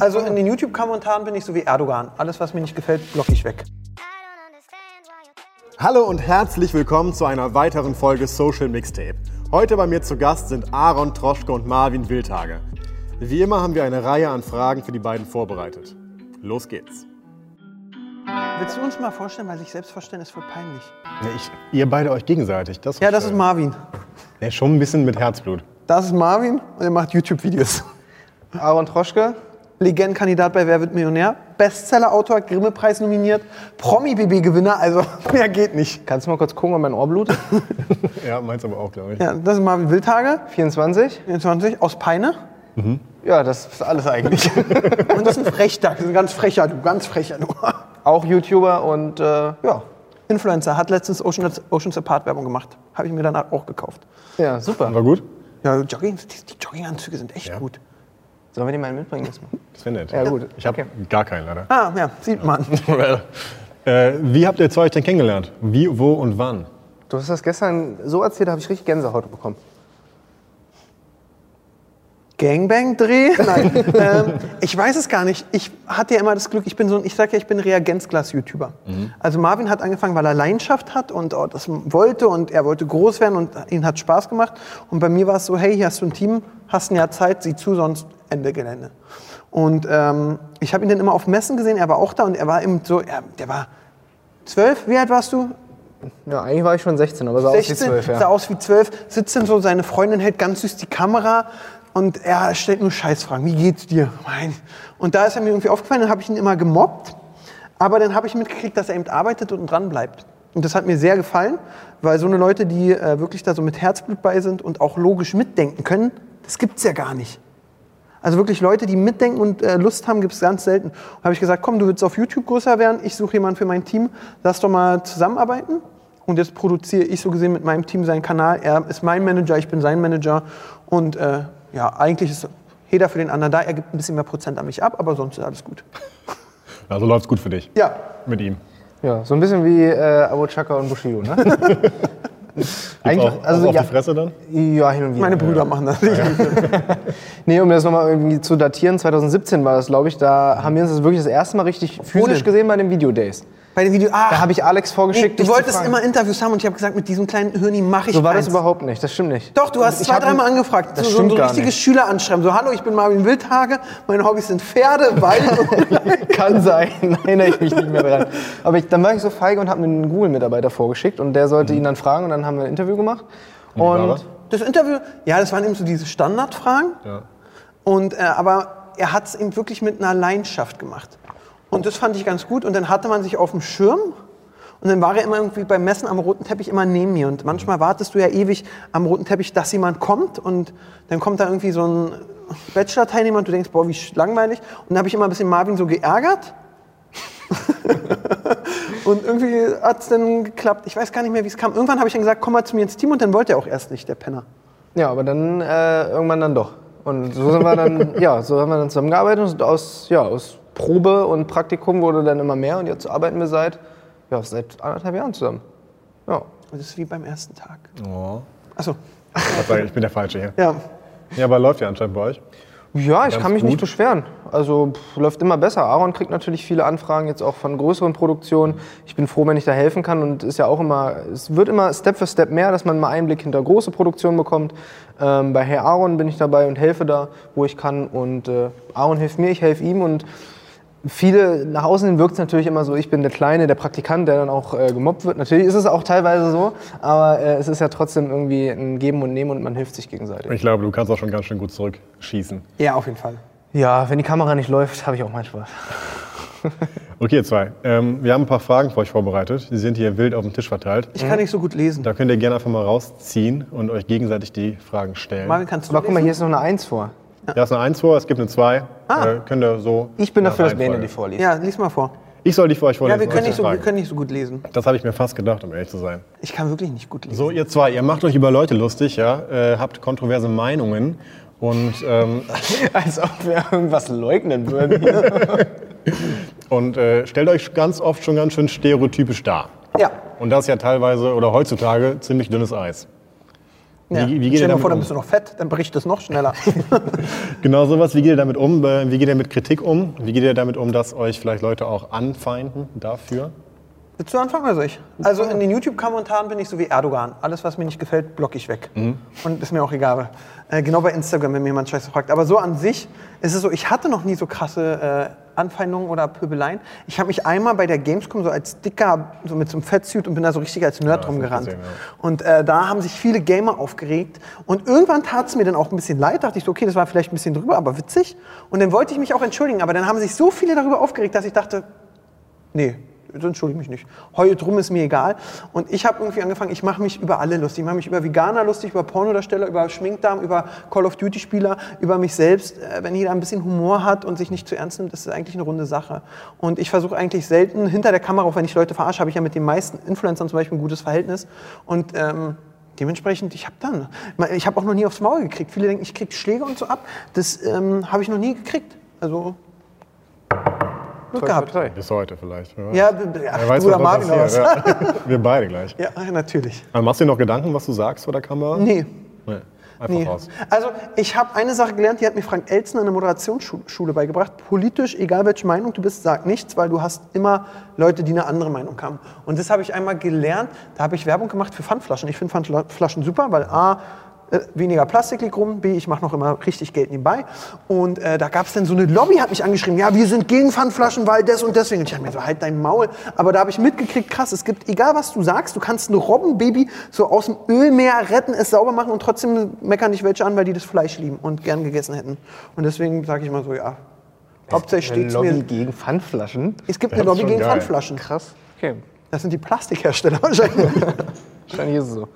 Also in den YouTube-Kommentaren bin ich so wie Erdogan. Alles, was mir nicht gefällt, blocke ich weg. Hallo und herzlich willkommen zu einer weiteren Folge Social Mixtape. Heute bei mir zu Gast sind Aaron Troschke und Marvin Wildhage. Wie immer haben wir eine Reihe an Fragen für die beiden vorbereitet. Los geht's. Willst du uns mal vorstellen, weil sich selbst vorstellen ist voll peinlich. Ja, ich, ihr beide euch gegenseitig. Das Ja, das ist Marvin. Ja, schon ein bisschen mit Herzblut. Das ist Marvin und er macht YouTube-Videos. Aaron Troschke. Legendenkandidat bei Wer wird Millionär, Bestseller-Autor, Grimme-Preis nominiert, Promi-BB-Gewinner, also mehr geht nicht. Kannst du mal kurz gucken, ob mein Ohr blutet? Ja, meins aber auch, glaube ich. Ja, das ist Marvin Wildhage, 24. 24, aus Peine. Ja, das ist alles eigentlich. Und das ist ein Frechdach, das ist ein ganz frecher, du, ganz frecher, du. Auch YouTuber und äh, ja. Influencer, hat letztens Ocean, Ocean's Apart Werbung gemacht. Habe ich mir danach auch gekauft. Ja, super. War gut? Ja, Jogging, die, die Jogginganzüge sind echt Ja. gut. Sollen wir die mal mitbringen? Das wäre nett. Ja, gut. Ich habe gar keinen, leider. Ah, ja, sieht man. Äh, wie habt ihr zwei euch denn kennengelernt? Wie, wo und wann? Du hast das gestern so erzählt, da habe ich richtig Gänsehaut bekommen. Gangbang-Dreh? Nein. ähm, ich weiß es gar nicht. Ich hatte ja immer das Glück, ich bin so ein, ich sag ja, ich bin Reagenzglas-YouTuber. Also Marvin hat angefangen, weil er Leidenschaft hat und oh, das wollte und er wollte groß werden und ihn hat Spaß gemacht. Und bei mir war es so, hey, hier hast du ein Team, hast ein Jahr Zeit, sieh zu, sonst Ende Gelände. Und ähm, ich habe ihn dann immer auf Messen gesehen, er war auch da und er war eben so, er, der war zwölf, wie alt warst du? Ja, eigentlich war ich schon 16, aber sah 16, aus wie 12, sah ja. aus wie 12, sitzt dann so, seine Freundin hält ganz süß die Kamera und er stellt nur Scheißfragen. Wie geht's dir? Mein. Und da ist er mir irgendwie aufgefallen, dann habe ich ihn immer gemobbt, aber dann habe ich mitgekriegt, dass er eben arbeitet und dran bleibt. Und das hat mir sehr gefallen, weil so eine Leute, die äh, wirklich da so mit Herzblut bei sind und auch logisch mitdenken können, das gibt's ja gar nicht. Also wirklich Leute, die mitdenken und äh, Lust haben, gibt es ganz selten. Und habe ich gesagt, komm, du willst auf YouTube größer werden, ich suche jemanden für mein Team, lass doch mal zusammenarbeiten. Und jetzt produziere ich so gesehen mit meinem Team seinen Kanal. Er ist mein Manager, ich bin sein Manager. Und äh, ja, eigentlich ist jeder für den anderen da. Er gibt ein bisschen mehr Prozent an mich ab, aber sonst ist alles gut. Also läuft's gut für dich Ja, mit ihm. ja, so ein bisschen wie äh, Abu Chaka und Bushido, ne? Eigentlich- auch, also, auch auf ja. die Fresse dann? ja, hin und wieder. meine Brüder machen das. Nee, um das nochmal irgendwie zu datieren, 2017 war das, glaube ich, da haben wir uns das wirklich das erste Mal richtig physisch gesehen bei den Videodays. Bei den Videos. Ah, Da habe ich Alex nee, vorgeschickt, du dich zu wolltest immer Interviews haben und ich habe gesagt, mit diesem kleinen Hirni mache ich So war das keins. überhaupt nicht, das stimmt nicht. Doch, du hast Ich zwei, dreimal angefragt. Das so, stimmt so ein richtiges nicht. Schüleranschreiben. So, hallo, ich bin Marvin Wildhage, meine Hobbys sind Pferde, Wald und Kann sein, erinnere ich mich nicht mehr dran. Aber ich, dann war ich so feige und habe mir einen Google-Mitarbeiter vorgeschickt und der sollte ihn dann fragen und dann haben wir ein Interview gemacht. Und das? Das Interview, ja, das waren eben so diese Standardfragen. Ja. Und, äh, aber er hat es eben wirklich mit einer Leidenschaft gemacht. Und das fand ich ganz gut. Und dann hatte man sich auf dem Schirm. Und dann war er immer irgendwie beim Messen am roten Teppich immer neben mir. Und manchmal wartest du ja ewig am roten Teppich, dass jemand kommt. Und dann kommt da irgendwie so ein Bachelor-Teilnehmer und du denkst, boah, wie langweilig. Und dann habe ich immer ein bisschen Marvin so geärgert. und irgendwie hat es dann geklappt. Ich weiß gar nicht mehr, wie es kam. Irgendwann habe ich dann gesagt, komm mal zu mir ins Team. Und dann wollte er auch erst nicht, der Penner. ja, aber dann äh, irgendwann dann doch. Und so sind wir dann, ja, so haben wir dann zusammengearbeitet und aus, ja, aus Probe und Praktikum wurde dann immer mehr und jetzt arbeiten wir seit, ja, seit anderthalb Jahren zusammen. Ja. Das ist wie beim ersten Tag. Oh. Achso, Ich bin der Falsche hier. ja. Ja, aber läuft ja anscheinend bei euch. Ja, ich Ganz kann mich gut. nicht beschweren. Also pff, läuft immer besser. Aaron kriegt natürlich viele Anfragen jetzt auch von größeren Produktionen. Ich bin froh, wenn ich da helfen kann und ist ja auch immer, es wird immer Step für Step mehr, dass man mal Einblick hinter große Produktionen bekommt. Ähm, bei Herr Aaron bin ich dabei und helfe da, wo ich kann und äh, Aaron hilft mir, ich helfe ihm und viele, nach außen hin wirkt es natürlich immer so, ich bin der Kleine, der Praktikant, der dann auch äh, gemobbt wird. Natürlich ist es auch teilweise so, aber äh, es ist ja trotzdem irgendwie ein Geben und Nehmen und man hilft sich gegenseitig. Ich glaube, du kannst auch schon ganz schön gut zurückschießen. Ja, auf jeden Fall. Ja, wenn die Kamera nicht läuft, habe ich auch meinen Spaß. Okay, ihr zwei. Ähm, wir haben ein paar Fragen für euch vorbereitet. Die sind hier wild auf dem Tisch verteilt. Ich kann nicht so gut lesen. Da könnt ihr gerne einfach mal rausziehen und euch gegenseitig die Fragen stellen. Marvin, kannst du Aber guck mal, lesen? hier ist noch eine Eins vor. Da ist eine 1 vor, es gibt eine 2. Ah. Äh, könnt ihr so. Ich bin dafür, dass Bene die vorliest. Ja, lies mal vor. Ich soll die für euch vorlesen. Ja, wir können, nicht so, wir können nicht so gut lesen. Das habe ich mir fast gedacht, um ehrlich zu sein. Ich kann wirklich nicht gut lesen. So, ihr zwei, ihr macht euch über Leute lustig, ja, äh, habt kontroverse Meinungen und, ähm, Als ob wir irgendwas leugnen würden. und äh, stellt euch ganz oft schon ganz schön stereotypisch dar. Ja. Und das ja teilweise oder heutzutage ziemlich dünnes Eis. Ja. Wie, wie geht Stell dir vor, dann bist du noch fett, dann bricht es noch schneller. Genau sowas. Wie geht ihr damit um? Wie geht ihr mit Kritik um? Wie geht ihr damit um, dass euch vielleicht Leute auch anfeinden dafür? Willst du anfangen oder soll ich? Also in den YouTube-Kommentaren bin ich so wie Erdogan. Alles, was mir nicht gefällt, blocke ich weg. Und ist mir auch egal. Äh, genau bei Instagram, wenn mir jemand Scheiße fragt. Aber so an sich ist es so, ich hatte noch nie so krasse äh, Anfeindungen oder Pöbeleien. Ich habe mich einmal bei der Gamescom so als dicker, so mit so einem Fettsuit und bin da so richtig als Nerd das rumgerannt. gesehen, Und äh, da haben sich viele Gamer aufgeregt. Und irgendwann tat es mir dann auch ein bisschen leid. Dachte ich so, okay, das war vielleicht ein bisschen drüber, aber witzig. Und dann wollte ich mich auch entschuldigen. Aber dann haben sich so viele darüber aufgeregt, dass ich dachte, Nee, so entschuldige mich nicht. Heul drum ist mir egal. Und ich habe irgendwie angefangen, ich mache mich über alle lustig. Ich mache mich über Veganer lustig, über Pornodarsteller, über Schminkdarm, über Call of Duty Spieler, über mich selbst. Äh, Wenn jeder ein bisschen Humor hat und sich nicht zu ernst nimmt, ist das eigentlich eine runde Sache. Und ich versuche eigentlich selten hinter der Kamera, auch wenn ich Leute verarsche, habe ich ja mit den meisten Influencern zum Beispiel ein gutes Verhältnis. Und ähm, dementsprechend, ich habe dann, ich habe auch noch nie aufs Maul gekriegt. Viele denken, ich kriege Schläge und so ab. Das ähm, habe ich noch nie gekriegt. Also Glück gehabt. Bis heute vielleicht. Ja, ach, weiß, du oder was Marvin noch oder was? passiert. Ja. Wir beide gleich. Ja, natürlich. Aber machst du dir noch Gedanken, was du sagst vor der Kamera? Nee. Nee. Einfach nee. raus. Also ich habe eine Sache gelernt, die hat mir Frank Elzner in der Moderationsschule beigebracht. Politisch, egal welche Meinung du bist, sag nichts, weil du hast immer Leute, die eine andere Meinung haben. Und das habe ich einmal gelernt. Da habe ich Werbung gemacht für Pfandflaschen. Ich finde Pfandflaschen super, weil A, äh, weniger Plastik liegt rum, B, ich mache noch immer richtig Geld nebenbei. Und äh, da gab es dann so eine Lobby, hat mich angeschrieben, ja, wir sind gegen Pfandflaschen, weil das und deswegen. Und ich habe mir so, halt dein Maul. Aber da habe ich mitgekriegt, krass, es gibt, egal was du sagst, du kannst ein Robbenbaby so aus dem Ölmeer retten, es sauber machen und trotzdem meckern dich welche an, weil die das Fleisch lieben und gern gegessen hätten. Und deswegen sage ich mal so, ja, hauptsächlich steht's Lobby mir. gegen Pfandflaschen. Es gibt Das eine Lobby gegen geil. Pfandflaschen. Krass. Okay. Das sind die Plastikhersteller wahrscheinlich. Wahrscheinlich ist es so.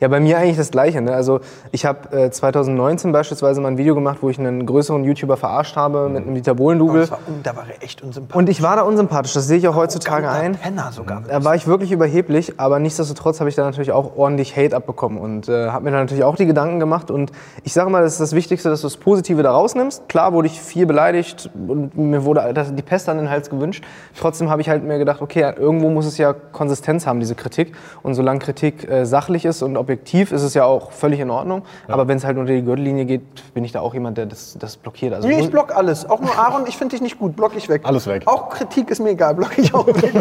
Ja, bei mir eigentlich das Gleiche. Ne? Also ich habe äh, 2019 beispielsweise mal ein Video gemacht, wo ich einen größeren YouTuber verarscht habe mit einem Dieter Bohlen-Double. Das war, un- da war er echt unsympathisch. Und ich war da unsympathisch, das sehe ich auch heutzutage Guter ein. Penner sogar. Da war ich wirklich überheblich, aber nichtsdestotrotz habe ich da natürlich auch ordentlich Hate abbekommen und äh, habe mir da natürlich auch die Gedanken gemacht. Und ich sage mal, das ist das Wichtigste, dass du das Positive da rausnimmst. Klar wurde ich viel beleidigt und mir wurde die Pest an den Hals gewünscht. Trotzdem habe ich halt mir gedacht, okay, irgendwo muss es ja Konsistenz haben, diese Kritik. Und solange Kritik äh, sachlich ist und objektiv, ist es ja auch völlig in Ordnung. Aber wenn es halt unter die Gürtellinie geht, bin ich da auch jemand, der das, das blockiert. Also Nee, ich block alles. Auch nur Aaron, ich finde dich nicht gut, block ich weg. Alles weg. Auch Kritik ist mir egal, block ich auch weg.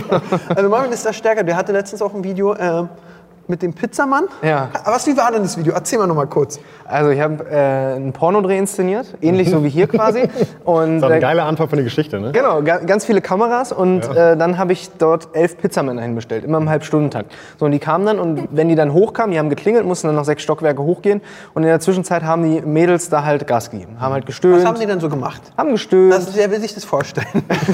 also Marvin ist da stärker. Der hatte letztens auch ein Video äh, mit dem Pizzamann. Ja. Aber was, wie war denn das Video? Erzähl mal noch mal kurz. Also ich habe äh, einen Pornodreh inszeniert, ähnlich so wie hier quasi. Und, Das ist eine äh, geile Antwort von der Geschichte, ne? Genau, ga, ganz viele Kameras und äh, dann habe ich dort elf Pizzamänner hinbestellt, immer im Halbstundentakt. So, und die kamen dann und wenn die dann hochkamen, die haben geklingelt, mussten dann noch sechs Stockwerke hochgehen und in der Zwischenzeit haben die Mädels da halt Gas gegeben, haben halt gestöhnt, Was haben die denn so gemacht? haben gestöhnt. Das, wer will sich das vorstellen?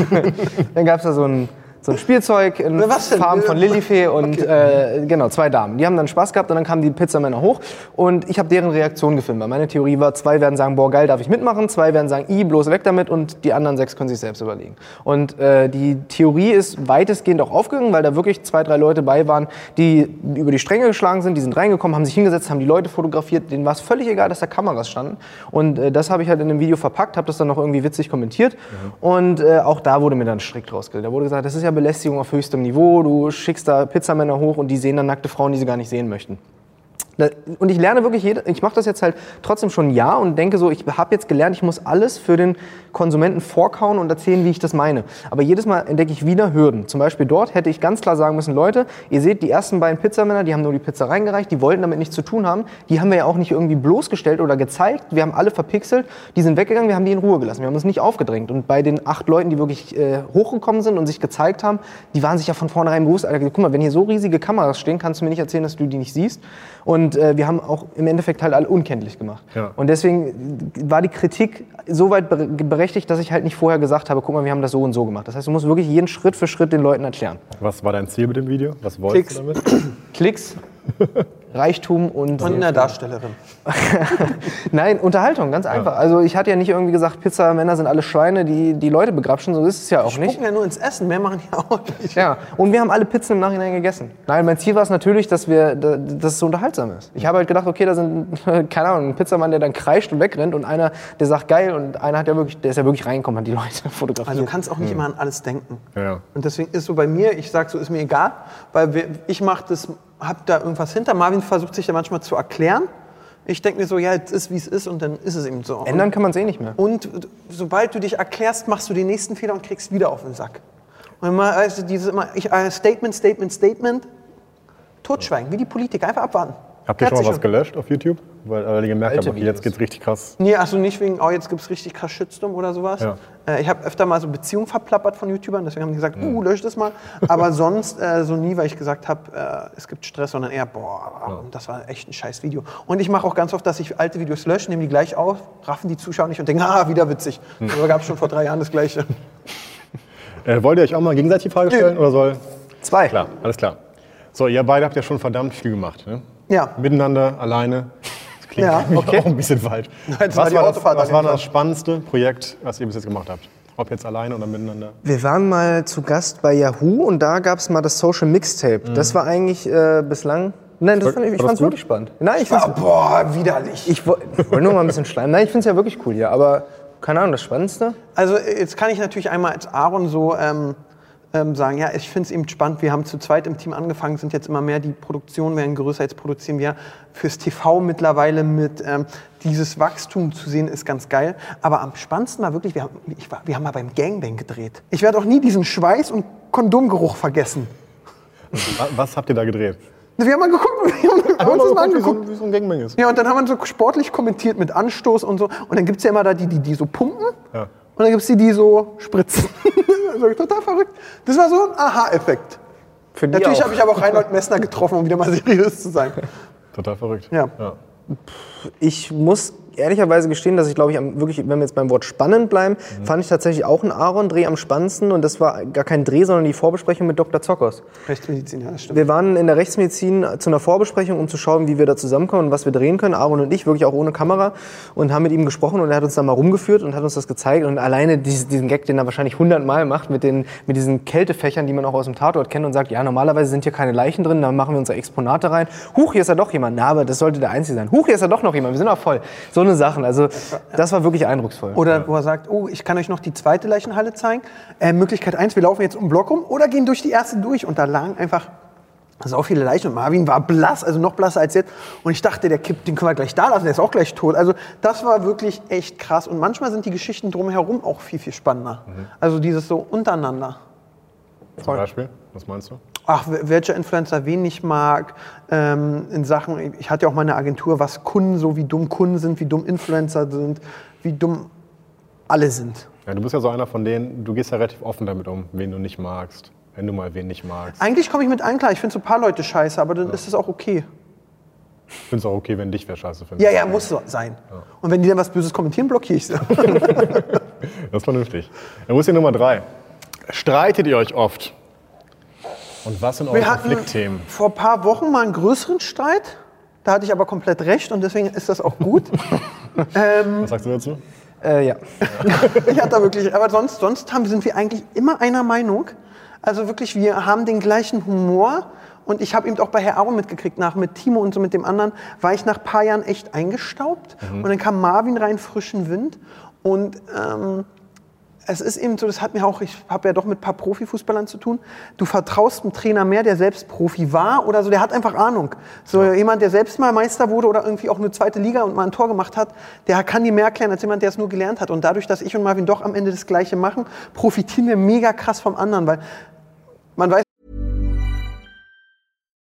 Dann gab es da so ein, so ein Spielzeug in? Farben von Lilifee und äh, genau, zwei Damen. Die haben dann Spaß gehabt und dann kamen die Pizzamänner hoch und ich habe deren Reaktion gefilmt. Weil meine Theorie war, zwei werden sagen, boah geil, darf ich mitmachen, zwei werden sagen, i, bloß weg damit und die anderen sechs können sich selbst überlegen. Und äh, die Theorie ist weitestgehend auch aufgegangen, weil da wirklich zwei, drei Leute bei waren, die über die Stränge geschlagen sind, die sind reingekommen, haben sich hingesetzt, haben die Leute fotografiert, denen war es völlig egal, dass da Kameras standen. Und äh, das habe ich halt in einem Video verpackt, habe das dann noch irgendwie witzig kommentiert und äh, auch da wurde mir dann strikt rausgestellt. Da wurde gesagt, das ist ja Belästigung auf höchstem Niveau, du schickst da Pizzamänner hoch und die sehen dann nackte Frauen, die sie gar nicht sehen möchten. Und ich lerne wirklich, jede, ich mache das jetzt halt trotzdem schon ein Jahr und denke so, ich habe jetzt gelernt, ich muss alles für den Konsumenten vorkauen und erzählen, wie ich das meine. Aber jedes Mal entdecke ich wieder Hürden. Zum Beispiel dort hätte ich ganz klar sagen müssen, Leute, ihr seht, die ersten beiden Pizzamänner, die haben nur die Pizza reingereicht, die wollten damit nichts zu tun haben. Die haben wir ja auch nicht irgendwie bloßgestellt oder gezeigt. Wir haben alle verpixelt, die sind weggegangen, wir haben die in Ruhe gelassen. Wir haben uns nicht aufgedrängt. Und bei den acht Leuten, die wirklich äh, hochgekommen sind und sich gezeigt haben, die waren sich ja von vornherein bewusst, guck mal, wenn hier so riesige Kameras stehen, kannst du mir nicht erzählen, dass du die nicht siehst. Und äh, wir haben auch im Endeffekt halt alle unkenntlich gemacht. Ja. Und deswegen war die Kritik so weit bere- berechtigt, dass ich halt nicht vorher gesagt habe, guck mal, wir haben das so und so gemacht. Das heißt, du musst wirklich jeden Schritt für Schritt den Leuten erklären. Was war dein Ziel mit dem Video? Was wolltest Klicks. du damit? Klicks, Reichtum und. Und eine Darstellerin. Nein, Unterhaltung, ganz einfach. Also ich hatte ja nicht irgendwie gesagt, Pizza-Männer sind alle Schweine, die die Leute begrapschen. So ist es ja auch nicht. Gucken ja nur ins Essen, mehr machen die auch nicht. Ja, und wir haben alle Pizzen im Nachhinein gegessen. Nein, mein Ziel war es natürlich, dass, wir, da- dass es so unterhaltsam ist. Ich habe halt gedacht, okay, da sind, keine Ahnung, ein Pizzamann, der dann kreischt und wegrennt und einer, der sagt geil und einer hat ja wirklich, der ist ja wirklich reingekommen, hat die Leute fotografiert. Also du kannst auch nicht immer an alles denken. Ja, ja. Und deswegen ist so bei mir, ich sag so, ist mir egal, weil wir, ich mache das, hab da irgendwas hinter. Marvin versucht sich da manchmal zu erklären. Ich denke mir so, ja, es ist wie es ist und dann ist es eben so. Ändern kann man es eh nicht mehr. Und sobald du dich erklärst, machst du den nächsten Fehler und kriegst wieder auf den Sack. Und immer, also dieses immer, ich, äh, Statement, Statement, Statement, totschweigen, wie die Politiker, einfach abwarten. Habt ihr schon mal was gelöscht auf YouTube? Weil weil ihr gemerkt habt, okay, jetzt geht's richtig krass. Nee, also nicht wegen, oh, jetzt gibt es richtig krass Shitstorm oder sowas. Ja. Äh, ich habe öfter mal so Beziehungen verplappert von YouTubern, deswegen haben die gesagt, uh, lösch das mal. Aber sonst äh, so nie, weil ich gesagt habe, äh, es gibt Stress, sondern eher, boah, das war echt ein scheiß Video. Und ich mache auch ganz oft, dass ich alte Videos lösche, nehme die gleich auf, raffen die Zuschauer nicht und denken, ah, wieder witzig. Hm. Aber gab es schon vor drei Jahren das Gleiche. Äh, wollt ihr euch auch mal gegenseitig die Frage stellen oder soll? Zwei. Klar, alles klar. So, ihr beide habt ja schon verdammt viel gemacht. Ne? Ja. Miteinander, alleine. Das klingt Ja, okay. auch ein bisschen falsch. Was war, das, was war das spannendste Projekt, was ihr bis jetzt gemacht habt? Ob jetzt alleine oder miteinander? Wir waren mal zu Gast bei Yahoo und da gab es mal das Social Mixtape. Das war eigentlich äh, bislang. Nein, das fand ich, ich fand's wirklich spannend. Nein, ich fand's, Ah, boah, widerlich. ich woll- ich wollte nur mal ein bisschen schleimen. Nein, ich finde es ja wirklich cool hier, aber keine Ahnung, das Spannendste. Also jetzt kann ich natürlich einmal als Aaron so ähm, ähm, sagen, ja, ich finde es eben spannend, wir haben zu zweit im Team angefangen, sind jetzt immer mehr, die Produktionen werden größer, jetzt produzieren wir fürs TV mittlerweile mit ähm, dieses Wachstum zu sehen, ist ganz geil. Aber am spannendsten war wirklich, wir haben, ich war, wir haben mal beim Gangbang gedreht. Ich werde auch nie diesen Schweiß- und Kondomgeruch vergessen. Wa- Was habt ihr da gedreht? Wir haben mal geguckt, wir haben, haben uns das mal wie, so, angeguckt. wie so ein Gangbang ist. Ja, und dann haben wir so sportlich kommentiert mit Anstoß und so. Und dann gibt es ja immer da die, die, die so pumpen. Ja. Und dann gibt es die, die so spritzen. total verrückt. Das war so ein Aha-Effekt. Natürlich habe ich aber auch Reinhold Messner getroffen, um wieder mal seriös zu sein. Total verrückt. Ja. Ich muss ehrlicherweise gestehen, dass ich glaube ich am- wirklich, wenn wir jetzt beim Wort spannend bleiben, fand ich tatsächlich auch einen Aaron-Dreh am spannendsten und das war gar kein Dreh, sondern die Vorbesprechung mit Dr. Zockers. Rechtsmedizin, ja, stimmt. Wir waren in der Rechtsmedizin zu einer Vorbesprechung, um zu schauen, wie wir da zusammenkommen und was wir drehen können. Aaron und ich, wirklich auch ohne Kamera. Und haben mit ihm gesprochen und er hat uns dann mal rumgeführt und hat uns das gezeigt. Und alleine dies- diesen Gag, den er wahrscheinlich hundertmal macht, mit, den, mit diesen Kältefächern, die man auch aus dem Tatort kennt und sagt, ja, normalerweise sind hier keine Leichen drin, dann machen wir unsere Exponate rein. Huch, hier ist ja doch jemand. Na, aber das sollte der Einzige sein. Huch, hier ist ja doch noch jemand. Wir sind auch voll. So eine Sachen. Also, das war wirklich eindrucksvoll. Oder wo er sagt, oh, ich kann euch noch die zweite Leichenhalle zeigen. Äh, Möglichkeit eins, wir laufen jetzt um den Block rum oder gehen durch die erste durch. Und da lagen einfach so viele Leichen. Und Marvin war blass, also noch blasser als jetzt. Und ich dachte, der kippt, den können wir gleich da lassen, der ist auch gleich tot. Also das war wirklich echt krass. Und manchmal sind die Geschichten drumherum auch viel, viel spannender. Also dieses so untereinander. Zum Beispiel? Was meinst du? Ach, wel- welcher Influencer wen ich mag, ähm, in Sachen, ich hatte ja auch mal eine Agentur, was Kunden so, wie dumm Kunden sind, wie dumm Influencer sind, wie dumm alle sind. Ja, du bist ja so einer von denen, du gehst ja relativ offen damit um, wen du nicht magst. Wenn du mal wen nicht magst. Eigentlich komme ich mit allen klar, ich finde so ein paar Leute scheiße, aber dann ist es auch okay. Ich finde es auch okay, wenn dich wer scheiße findet. Ja, ja, muss so sein. Und wenn die dann was Böses kommentieren, blockiere ich sie. Das ist vernünftig. Dann muss hier Nummer drei. Streitet ihr euch oft? Und was sind eure Wir hatten Konfliktthemen? vor ein paar Wochen mal einen größeren Streit. Da hatte ich aber komplett recht und deswegen ist das auch gut. Was sagst du dazu? Äh, ja. Ich hatte da wirklich, aber sonst, sonst haben, sind wir eigentlich immer einer Meinung. Also wirklich, wir haben den gleichen Humor. Und ich habe eben auch bei Herr Aaron mitgekriegt, nach mit Timo und so mit dem anderen, war ich nach ein paar Jahren echt eingestaubt. Und dann kam Marvin rein, frischen Wind. Und ähm, es ist eben so, das hat mir auch, ich habe ja doch mit ein paar Profifußballern zu tun. Du vertraust einem Trainer mehr, der selbst Profi war oder so, der hat einfach Ahnung. So jemand, der selbst mal Meister wurde oder irgendwie auch eine zweite Liga und mal ein Tor gemacht hat, der kann dir mehr erklären als jemand, der es nur gelernt hat. Und dadurch, dass ich und Marvin doch am Ende das Gleiche machen, profitieren wir mega krass vom anderen, weil man weiß,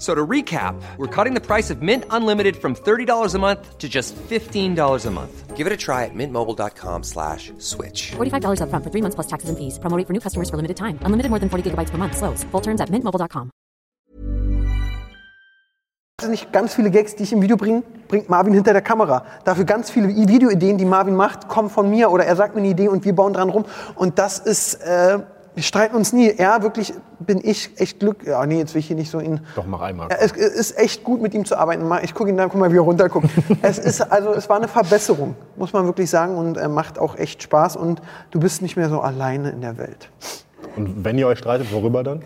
F- So to recap, we're cutting the price of Mint Unlimited from $30 a month to just $15 a month. Give it a try at mintmobile.com slash switch. $45 upfront for three months plus taxes and fees. Promo rate for new customers for limited time. Unlimited more than 40 gigabytes per month. Slows. Full terms at mintmobile.com. Das sind nicht ganz viele Gags, die ich im Video bringe, bringt Marvin hinter der Kamera. Dafür ganz viele Videoideen, die Marvin macht, kommen von mir oder er sagt mir eine Idee und wir bauen dran rum. Und das ist, äh, wir streiten uns nie. Er wirklich bin ich echt glücklich. Ja, nee, jetzt will ich hier nicht so ihn. Doch, mach einmal. Ja, es ist echt gut, mit ihm zu arbeiten. Ich gucke ihn dann, guck mal, wie er runterguckt. es ist, also, es war eine Verbesserung, muss man wirklich sagen, und er macht auch echt Spaß. Und du bist nicht mehr so alleine in der Welt. Und wenn ihr euch streitet, worüber dann?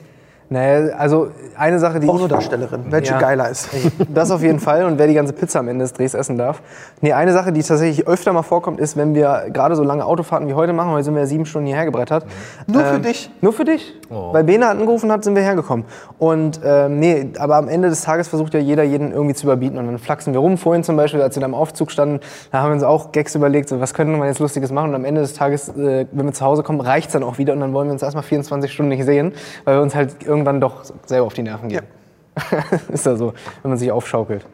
Naja, also eine Sache, die ich, Pornodarstellerin, welche Ja. geiler ist. Das auf jeden Fall und wer die ganze Pizza am Ende des Drehs essen darf. Nee, eine Sache, die tatsächlich öfter mal vorkommt, ist, wenn wir gerade so lange Autofahrten wie heute machen, heute sind wir ja sieben Stunden hierher gebrettert. Nur für dich? Nur für dich. Oh. Weil Bene angerufen hat, sind wir hergekommen. Und ähm, nee, aber am Ende des Tages versucht ja jeder jeden irgendwie zu überbieten und dann flachsen wir rum. Vorhin zum Beispiel, als wir da im Aufzug standen, da haben wir uns auch Gags überlegt, so, was könnte man jetzt Lustiges machen und am Ende des Tages, äh, wenn wir zu Hause kommen, reicht's dann auch wieder und dann wollen wir uns erstmal 24 Stunden nicht sehen, weil wir uns halt irgendwann doch selber auf die Nerven gehen. ist ja so, wenn man sich aufschaukelt.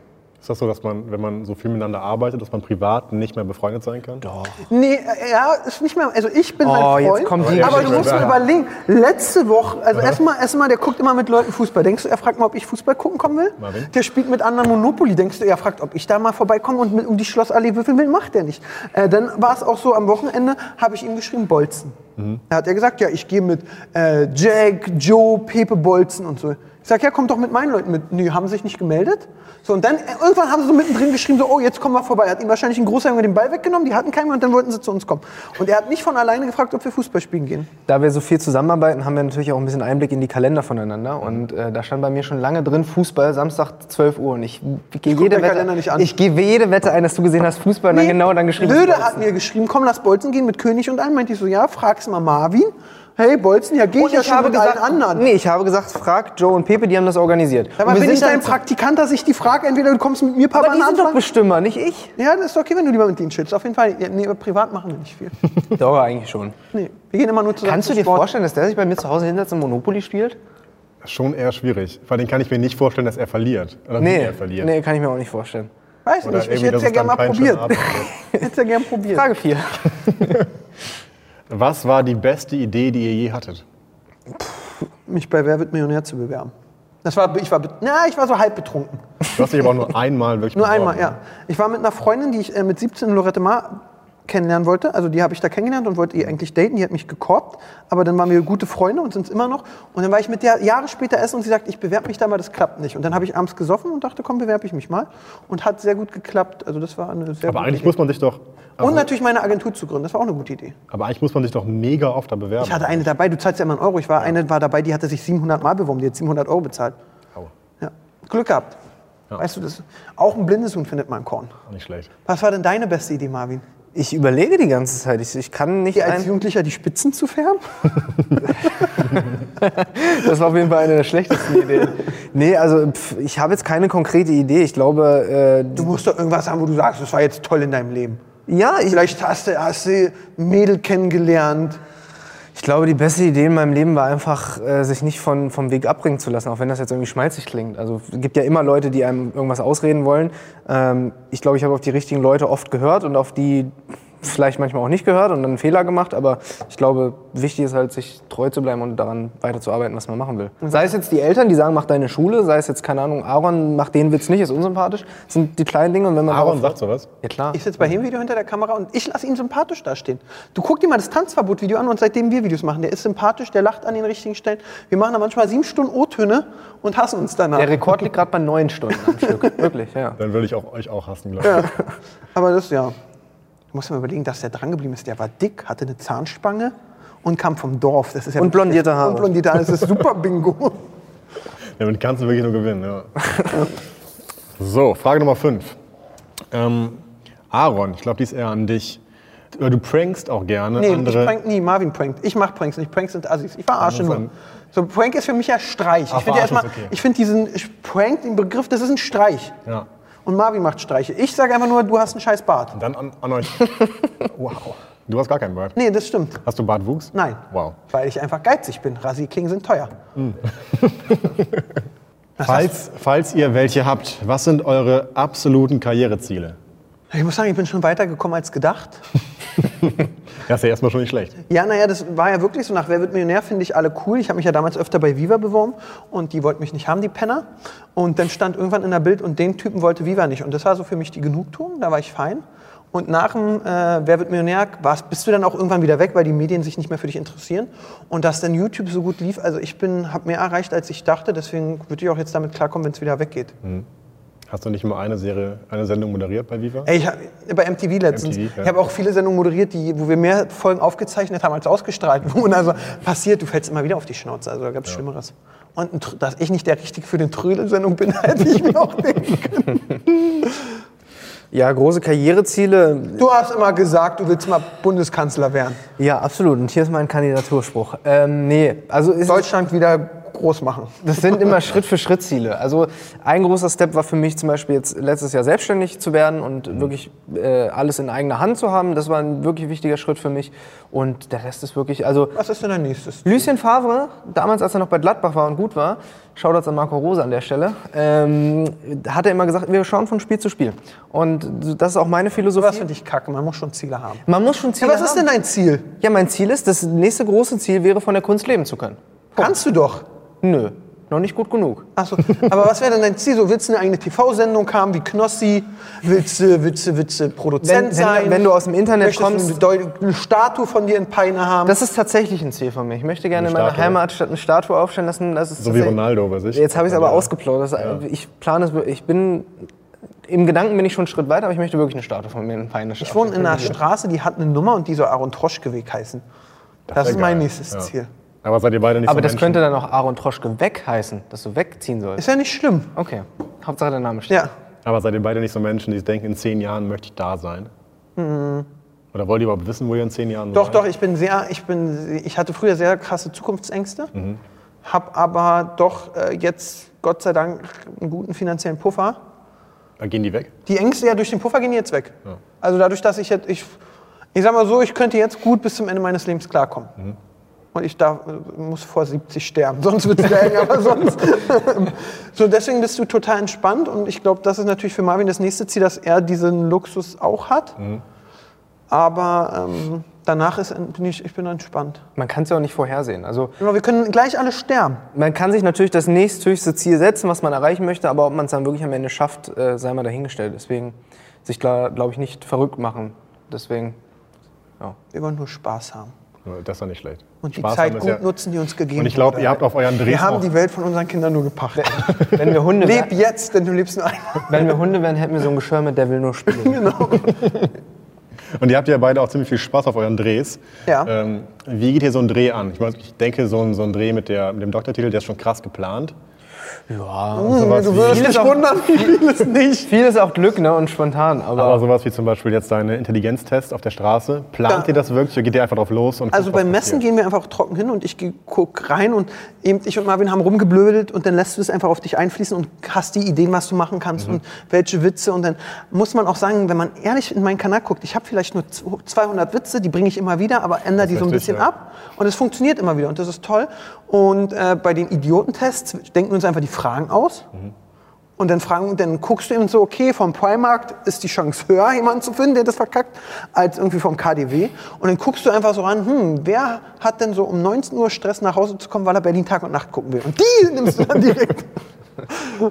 Ist das so, dass man, wenn man so viel miteinander arbeitet, dass man privat nicht mehr befreundet sein kann? Doch. Nee, äh, ja, ist nicht mehr. Also ich bin Oh, jetzt Freund. kommt die aber du musst mir überlegen, letzte Woche, also erstmal, erstmal, der guckt immer mit Leuten Fußball. Denkst du, er fragt mal, ob ich Fußball gucken kommen will? Marvin? Der spielt mit anderen Monopoly. Denkst du, er fragt, ob ich da mal vorbeikomme und mit, um die Schlossallee würfeln will? Macht er nicht. Äh, dann war es auch so, am Wochenende habe ich ihm geschrieben, Bolzen. Da hat er gesagt, ja, ich gehe mit äh, Jack, Joe, Pepe Bolzen und so. Ich sag, ja, komm doch mit meinen Leuten mit. Nee, haben sich nicht gemeldet. So, und dann äh, irgendwann haben sie so mittendrin geschrieben, so, oh, jetzt kommen wir vorbei. Er hat ihm wahrscheinlich ein großer Junge den Ball weggenommen, die hatten keinen mehr und dann wollten sie zu uns kommen. Und er hat mich von alleine gefragt, ob wir Fußball spielen gehen. Da wir so viel zusammenarbeiten, haben wir natürlich auch ein bisschen Einblick in die Kalender voneinander. Und äh, da stand bei mir schon lange drin Fußball, Samstag 12 Uhr. Und ich, gehe guck jede Wette, ich gebe jede Wette ein, dass du gesehen hast Fußball und dann genau dann geschrieben Löde hat mir geschrieben, komm, lass Bolzen gehen mit König und allem. Meinte ich so, ja, frag's mal Marvin. Hey, Bolzen, ja, geh ich ja ich schon habe mit gesagt, allen anderen. nee, ich habe gesagt, frag Joe und Pepe, die haben das organisiert. Aber bin ich dein Praktikant, dass ich die frage, entweder du kommst mit mir paar Aber die sind doch Bestimmer, nicht ich. Ja, das ist okay, wenn du lieber mit denen chillst. Auf jeden Fall. Ja, nee, aber privat machen wir nicht viel. Doch, eigentlich schon. Nee, wir gehen immer nur zusammen Kannst du dir Sport. vorstellen, dass der sich bei mir zu Hause hinsetzt und Monopoly spielt? Schon eher schwierig. Vor allem kann ich mir nicht vorstellen, dass er verliert. Oder wie Nee, er verliert. nee, kann ich mir auch nicht vorstellen. Weiß Oder nicht, ich hätte es ja gerne mal probiert. Ich hätte es ja gerne probiert. Frage 4. Was war die beste Idee, die ihr je hattet? Mich bei Wer wird Millionär zu bewerben. Das war, ich war, na, ich war so halb betrunken. Du hast dich aber auch nur einmal wirklich Nur beworben, einmal, ja. Ich war mit einer Freundin, die ich äh, mit 17 in Lorette Mar kennenlernen wollte. Also die habe ich da kennengelernt und wollte ihr eigentlich daten. Die hat mich gekorbt, aber dann waren wir gute Freunde und sind es immer noch. Und dann war ich mit der Jahre später essen und sie sagt, ich bewerbe mich da mal, das klappt nicht. Und dann habe ich abends gesoffen und dachte, komm, bewerbe ich mich mal. Und hat sehr gut geklappt. Also das war eine sehr Aber eigentlich Idee. muss man sich doch. Also, Und natürlich meine Agentur zu gründen, das war auch eine gute Idee. aber eigentlich muss man sich doch mega oft da bewerben. Ich hatte eine dabei, du zahlst ja immer einen Euro. Ich war eine war dabei, die hatte sich 700 Mal beworben, die hat 700 Euro bezahlt. Au, Ja. Glück gehabt. Weißt du, das, auch ein blindes Huhn findet man Korn. auch nicht schlecht. Was war denn deine beste Idee, Marvin? Ich überlege die ganze Zeit. Ich, ich kann nicht. Als Jugendlicher die Spitzen zu färben? das war auf jeden Fall eine der schlechtesten Ideen. Nee, also pf, ich habe jetzt keine konkrete Idee. Ich glaube, äh, Du musst doch irgendwas haben, wo du sagst, das war jetzt toll in deinem Leben. ja, ich, Vielleicht hast du, hast du Mädel kennengelernt. Ich glaube, die beste Idee in meinem Leben war einfach, äh, sich nicht von, vom Weg abbringen zu lassen, auch wenn das jetzt irgendwie schmalzig klingt. Also es gibt ja immer Leute, die einem irgendwas ausreden wollen. Ähm, ich glaube, ich habe auf die richtigen Leute oft gehört und auf die vielleicht manchmal auch nicht gehört und dann einen Fehler gemacht. Aber ich glaube, wichtig ist halt, sich treu zu bleiben und daran weiterzuarbeiten, was man machen will. Sei es jetzt die Eltern, die sagen, mach deine Schule, sei es jetzt, keine Ahnung, Aaron, mach den Witz nicht, ist unsympathisch. Das sind die kleinen Dinge. Und wenn man Aaron sagt sowas. Ja, klar. Ich sitze bei ihm Video hinter der Kamera und ich lasse ihn sympathisch dastehen. Du guck dir mal das Tanzverbot-Video an und seitdem wir Videos machen, der ist sympathisch, der lacht an den richtigen Stellen. Wir machen da manchmal sieben Stunden O-Töne und hassen uns danach. Der Rekord liegt gerade bei neun Stunden am Stück. Wirklich, ja. Dann würde ich auch, euch auch hassen, glaube ich. Aber das, ja. Du musst dir mal überlegen, dass der drangeblieben ist. Der war dick, hatte eine Zahnspange und kam vom Dorf. Das ist ja Und blondierte Haare. Und blondierte Haare, das ist super Bingo. Damit kannst du wirklich nur gewinnen, ja. So, Frage Nummer 5. Ähm, Aaron, ich glaube, die ist eher an dich. Du prankst auch gerne Nee, andere. ich prank nie. Marvin prankt. Ich mach Pranks nicht. Pranks sind Assis. Ich verarsche nur. So, Prank ist für mich ja Streich. Ach, ich finde ja erstmal, okay. ich finde diesen Prank, den Begriff, das ist ein Streich. ja. Und Marvin macht Streiche. Ich sage einfach nur, du hast einen scheiß Bart. Dann an, an euch. Wow. Du hast gar keinen Bart. Nee, das stimmt. Hast du Bartwuchs? Nein. Wow. Weil ich einfach geizig bin. Rasierklingen sind teuer. Falls, falls ihr welche habt, was sind eure absoluten Karriereziele? Ich muss sagen, ich bin schon weitergekommen als gedacht. Das ist ja erstmal schon nicht schlecht. Ja, naja, das war ja wirklich so. Nach Wer wird Millionär finde ich alle cool. Ich habe mich ja damals öfter bei Viva beworben und die wollten mich nicht haben, die Penner. Und dann stand irgendwann in der Bild und den Typen wollte Viva nicht. Und das war so für mich die Genugtuung, da war ich fein. Und nach dem äh, Wer wird Millionär warst, bist du dann auch irgendwann wieder weg, weil die Medien sich nicht mehr für dich interessieren. Und dass dann YouTube so gut lief, also ich habe mehr erreicht, als ich dachte. Deswegen würde ich auch jetzt damit klarkommen, wenn es wieder weggeht. Hast du nicht mal eine Serie, eine Sendung moderiert bei Viva? Ey, ich hab, bei MTV letztens. MTV, ja. Ich habe auch viele Sendungen moderiert, die, wo wir mehr Folgen aufgezeichnet haben, als ausgestrahlt wurden. Also passiert, du fällst immer wieder auf die Schnauze. Also da gab es Schlimmeres. Und ein dass ich nicht der Richtige für den Trödel-Sendung bin, hätte ich mir auch denken können. Ja, große Karriereziele. Du hast immer gesagt, du willst mal Bundeskanzler werden. Ja, absolut. Und hier ist mein Kandidaturspruch. Ähm, nee, also ist Deutschland wieder groß machen. Das sind immer Schritt für Schritt Ziele. Also ein großer Step war für mich zum Beispiel jetzt letztes Jahr selbstständig zu werden und wirklich äh, alles in eigener Hand zu haben. Das war ein wirklich wichtiger Schritt für mich. Und der Rest ist wirklich, also Was ist denn dein nächstes? Lucien Favre, damals als er noch bei Gladbach war und gut war, Shoutouts an Marco Rose an der Stelle, ähm, hat er immer gesagt, wir schauen von Spiel zu Spiel. Und das ist auch meine Was Philosophie. finde ich kacke, man muss schon Ziele haben. Man muss schon Ja, Ziele was ist denn haben. dein Ziel? Ja, mein Ziel ist, das nächste große Ziel wäre, von der Kunst leben zu können. Kannst du doch. Nö, noch nicht gut genug. Achso, aber was wäre denn dein Ziel? So, willst du eine eigene TV-Sendung haben wie Knossi? Willst du, willst du, willst du Produzent Wenn- wenn- sein? wenn du aus dem Internet Möchtest du kommst- Eine, eine Statue von dir in Peine haben? Das ist tatsächlich ein Ziel von mir. Ich möchte gerne in Eine meiner? Heimatstadt eine Statue aufstellen lassen. Das ist So wie Ronaldo bei sich. Jetzt habe ich es aber ausgeplaudert. Das- Ich plane es, ich bin, im Gedanken bin ich schon einen Schritt weiter, aber ich möchte wirklich eine Statue von mir in Peine ich wohne in einer Straße, die hat eine Nummer und die soll Aaron Troschke-Weg heißen. Das, wär ist mein nächstes Ja. Ziel. Aber seid ihr beide nicht Aber so das Menschen? könnte dann auch Aaron Troschke weg heißen, dass du wegziehen sollst. Ist ja nicht schlimm. Okay, Hauptsache der Name steht. Ja. Aber seid ihr beide nicht so Menschen, die denken, in zehn Jahren möchte ich da sein? Oder wollt ihr überhaupt wissen, wo ihr in zehn Jahren Mhm. Doch, seid? doch, ich bin sehr, ich bin, ich hatte früher sehr krasse Zukunftsängste, habe aber doch äh, jetzt Gott sei Dank einen guten finanziellen Puffer. Dann gehen die weg? Die Ängste ja durch den Puffer gehen jetzt weg. Also dadurch, dass ich jetzt, ich, ich sag mal so, ich könnte jetzt gut bis zum Ende meines Lebens klarkommen. Und ich darf, muss vor 70 sterben, sonst wird es eng, aber sonst. so, deswegen bist du total entspannt und ich glaube, das ist natürlich für Marvin das nächste Ziel, dass er diesen Luxus auch hat. Aber ähm, danach ist, bin ich, ich bin entspannt. Man kann es ja auch nicht vorhersehen. Also Genau, wir können gleich alle sterben. man kann sich natürlich das nächsthöchste Ziel setzen, was man erreichen möchte, aber ob man es dann wirklich am Ende schafft, äh, sei mal dahingestellt. Deswegen sich, glaube ich, nicht verrückt machen. Deswegen, Wir wollen nur Spaß haben. Das ist doch nicht schlecht. Und die Spaß Zeit gut ja- nutzen, die uns gegeben Und ich glaube, ihr habt auf euren Drehs Wir haben die Welt von unseren Kindern nur gepachtet. wenn wir Hunde Leb wären, jetzt, denn du lebst nur einmal. wenn wir Hunde wären, hätten wir so ein Geschirr mit, der will nur spielen. Und ihr habt ja beide auch ziemlich viel Spaß auf euren Drehs. Ja. Ähm, wie geht hier so ein Dreh an? Ich, mein, ich denke, so ein, so ein Dreh mit, der, mit dem Doktortitel, der ist schon krass geplant. Ja. Sowas Du Vieles dich auch- wundern, wie vieles nicht. Viel ist auch Glück ne, und spontan, aber, Aber sowas wie zum Beispiel jetzt deine Intelligenztest auf der Straße. Plant Ja. ihr das wirklich oder geht ihr einfach drauf los? Und Also beim Messen gehen wir einfach trocken hin und ich guck rein und eben ich und Marvin haben rumgeblödelt und dann lässt du es einfach auf dich einfließen und hast die Ideen, was du machen kannst Mhm. und welche Witze und dann muss man auch sagen, wenn man ehrlich in meinen Kanal guckt, ich habe vielleicht nur 200 Witze, die bringe ich immer wieder, aber ändere die so ein richtig, bisschen ja. ab und es funktioniert immer wieder und das ist toll und äh, bei den Idiotentests denken wir uns einfach die Fragen aus Mhm. und dann, fragen, dann guckst du eben so, okay, vom Primark ist die Chance höher, jemanden zu finden, der das verkackt, als irgendwie vom KDW. Und dann guckst du einfach so ran, hm, wer hat denn so um 19 Uhr Stress nach Hause zu kommen, weil er Berlin Tag und Nacht gucken will. Und die nimmst du dann direkt.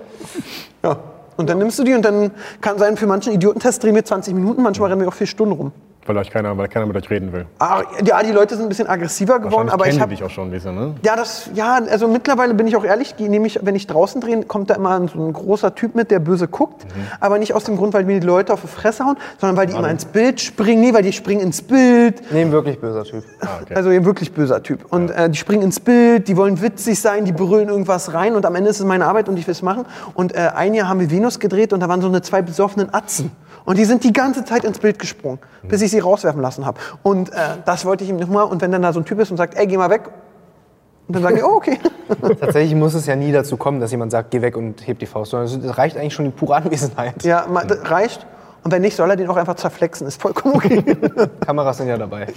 ja. Und dann nimmst du die und dann kann sein, für manchen Idiotentest drehen wir 20 Minuten, manchmal rennen wir auch vier Stunden rum. Weil, euch keiner, weil keiner mit euch reden will. Ah, ja, die Leute sind ein bisschen aggressiver geworden, aber ich kennen habe dich auch schon ein bisschen, ne? ja, das, ja, also mittlerweile bin ich auch ehrlich, die nehme ich, wenn ich draußen drehe, kommt da immer so ein großer Typ mit, der böse guckt. Aber nicht aus dem Grund, weil mir die Leute auf die Fresse hauen, sondern weil die immer ins Bild springen. Nee, weil die springen ins Bild. nee, ein wirklich böser Typ. Ah, okay. Also ein wirklich böser Typ. Und äh, die springen ins Bild, die wollen witzig sein, die brüllen irgendwas rein und am Ende ist es meine Arbeit und ich will es machen. Und äh, ein Jahr haben wir Venus gedreht und da waren so eine zwei besoffenen Atzen. Und die sind die ganze Zeit ins Bild gesprungen, bis ich sie rauswerfen lassen habe. Und äh, das wollte ich ihm nochmal. Und wenn dann da so ein Typ ist und sagt, ey, geh mal weg. Und dann sage ich, oh, okay. Tatsächlich muss es ja nie dazu kommen, dass jemand sagt, geh weg und heb die Faust. Sondern es reicht eigentlich schon die pure Anwesenheit. Ja, das reicht. Und wenn nicht, soll er den auch einfach zerflexen. Ist vollkommen okay. Kameras sind ja dabei.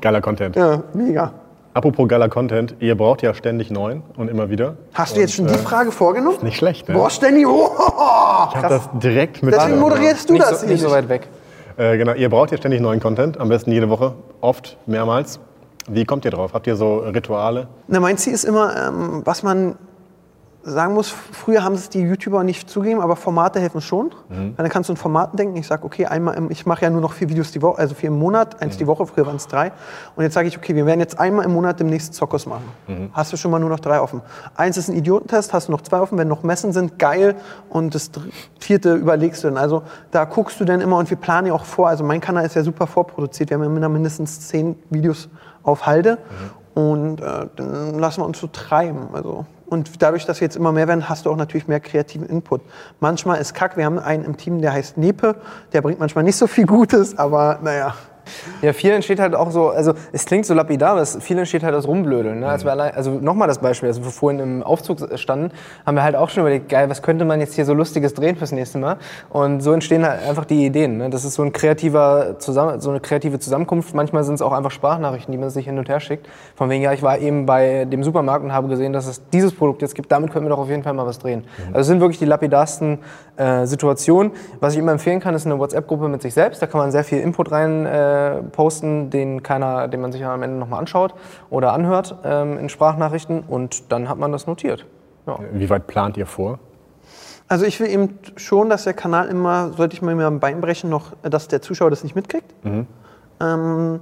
Geiler Content. ja, mega. Apropos geiler Content, ihr braucht ja ständig neuen und immer wieder. Hast du jetzt schon die Frage vorgenommen? Nicht schlecht, ne? Boah, Stanley, oh! ich hab das direkt mit. Deswegen moderierst du nicht das so, hier nicht so weit weg. Äh, genau, ihr braucht ja ständig neuen Content, am besten jede Woche, oft, mehrmals. Wie kommt ihr drauf? Habt ihr so Rituale? Na, mein Ziel ist immer, ähm, was man sagen muss, früher haben es die YouTuber nicht zugegeben, aber Formate helfen schon. Weil dann kannst du in Formaten denken. Ich sage, okay, einmal im, ich mache ja nur noch vier Videos die Woche, also vier im Monat, eins die Woche, früher waren es drei. Und jetzt sage ich, okay, wir werden jetzt einmal im Monat demnächst Zockers machen. Hast du schon mal nur noch drei offen. Eins ist ein Idiotentest, hast du noch zwei offen. Wenn noch Messen sind, geil. Und das vierte überlegst du dann. Also da guckst du dann immer und wir planen ja auch vor. Also mein Kanal ist ja super vorproduziert. Wir haben ja immer mindestens zehn Videos auf Halde. Und äh, dann lassen wir uns so treiben. Also. Und dadurch, dass wir jetzt immer mehr werden, hast du auch natürlich mehr kreativen Input. Manchmal ist Kack, wir haben einen im Team, der heißt Nepe, der bringt manchmal nicht so viel Gutes, aber naja. Ja, viel entsteht halt auch so, also es klingt so lapidar, aber viel entsteht halt aus Rumblödeln. Ne? Als wir allein, also nochmal das Beispiel, als wir vorhin im Aufzug standen, haben wir halt auch schon überlegt, geil, was könnte man jetzt hier so Lustiges drehen fürs nächste Mal? Und so entstehen halt einfach die Ideen. Ne? Das ist so, ein kreativer Zusammen so eine kreative Zusammenkunft. Manchmal sind es auch einfach Sprachnachrichten, die man sich hin und her schickt. Von wegen, ja, ich war eben bei dem Supermarkt und habe gesehen, dass es dieses Produkt jetzt gibt, damit können wir doch auf jeden Fall mal was drehen. Also es sind wirklich die lapidarsten äh, Situationen. Was ich immer empfehlen kann, ist eine WhatsApp-Gruppe mit sich selbst. Da kann man sehr viel Input rein äh, posten, den keiner, den man sich am Ende nochmal anschaut oder anhört ähm, in Sprachnachrichten und dann hat man das notiert. Ja. Wie weit plant ihr vor? Also ich will eben schon, dass der Kanal immer, sollte ich mal mir am Bein brechen, noch, dass der Zuschauer das nicht mitkriegt. Ähm,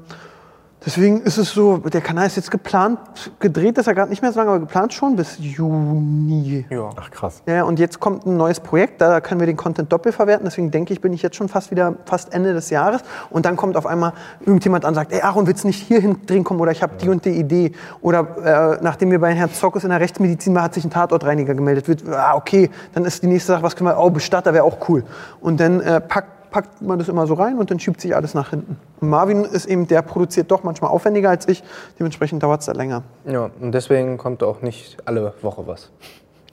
deswegen ist es so, der Kanal ist jetzt geplant, gedreht ist er gerade nicht mehr so lange, aber geplant schon bis Juni. Ja. Ach krass. Ja, und jetzt kommt ein neues Projekt, da können wir den Content doppelt verwerten. Deswegen denke ich, bin ich jetzt schon fast wieder fast Ende des Jahres. Und dann kommt auf einmal irgendjemand an und sagt, ey Aaron, willst du nicht hier drehen kommen oder ich habe die und die Idee. Oder äh, nachdem wir bei Herrn Zockus in der Rechtsmedizin waren, hat sich ein Tatortreiniger gemeldet. Wird, ah, okay, dann ist die nächste Sache, was können wir, oh, Bestatter wäre auch cool. Und dann äh, packt, packt man das immer so rein und dann schiebt sich alles nach hinten. Und Marvin ist eben, der produziert doch manchmal aufwendiger als ich. Dementsprechend dauert es da länger. ja, und deswegen kommt auch nicht alle Woche was.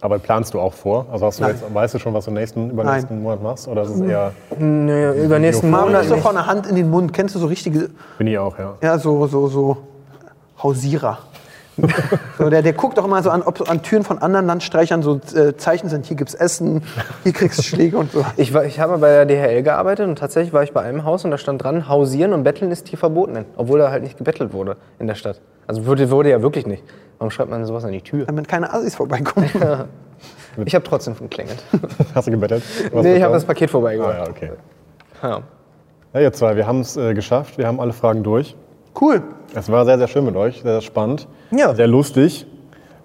Aber planst du auch vor? Also hast du jetzt, weißt du schon, was du nächsten, übernächsten Monat machst? Oder ist es eher, Nee, über nächsten Marvin Monat ist so nicht. von der Hand in den Mund. Kennst du so richtige bin ich auch, ja. Ja, so, so, so Hausierer. so, der, der guckt auch immer so an, ob an Türen von anderen Landstreichern so äh, Zeichen sind, hier gibt's Essen, hier kriegst du Schläge und so. Ich, war, ich habe mal bei der DHL gearbeitet und tatsächlich war ich bei einem Haus und da stand dran, hausieren und betteln ist hier verboten. Obwohl da halt nicht gebettelt wurde in der Stadt. Also wurde, wurde ja wirklich nicht. Warum schreibt man sowas an die Tür? Damit keine Assis vorbeikommen. Ich habe trotzdem geklingelt. Hast du gebettelt? Was nee, ich habe das? Paket Ah, vorbeigebracht. ja, okay. Ja. Ja, ihr zwei, wir haben es äh, geschafft. Wir haben alle Fragen durch. Cool. Es war sehr, sehr schön mit euch, sehr, sehr spannend. Ja. Sehr lustig.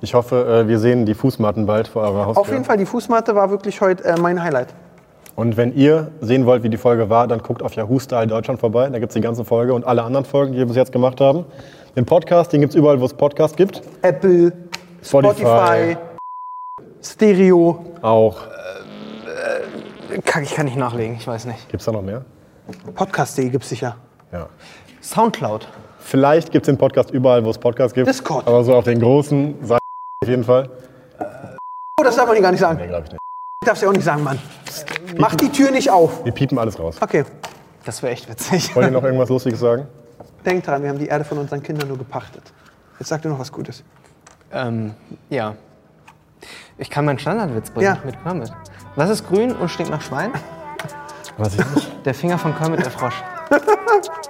Ich hoffe, äh, wir sehen die Fußmatten bald vor eurer Haustür. Auf jeden Fall, die Fußmatte war wirklich heute äh, mein Highlight. Und wenn ihr sehen wollt, wie die Folge war, dann guckt auf Yahoo Style Deutschland vorbei. Da gibt es die ganze Folge und alle anderen Folgen, die wir bis jetzt gemacht haben. Den Podcast, den gibt es überall, wo es Podcasts gibt. Apple, Spotify. Spotify, Stereo. Auch. Kack, ich kann nicht nachlegen, ich weiß nicht. Gibt es da noch mehr? Podcast.de gibt's sicher. Ja. Soundcloud. Vielleicht gibt es den Podcast überall, wo es Podcasts gibt. Discord. Aber so auf den großen Seiten auf jeden Fall. Oh, das darf man hier gar nicht sagen. Nee, glaube ich nicht. Ich darf's ja auch nicht sagen, Mann. Mach die Tür nicht auf. Wir piepen alles raus. Okay, Das wäre echt witzig. Wollt ihr noch irgendwas Lustiges sagen? denk dran, wir haben die Erde von unseren Kindern nur gepachtet. Jetzt sag dir noch was Gutes. ähm, ja. Ich kann meinen Standardwitz bringen Ja. mit Kermit. Was ist grün und stinkt nach Schwein? Weiß ich nicht. Der Finger von Kermit der Frosch.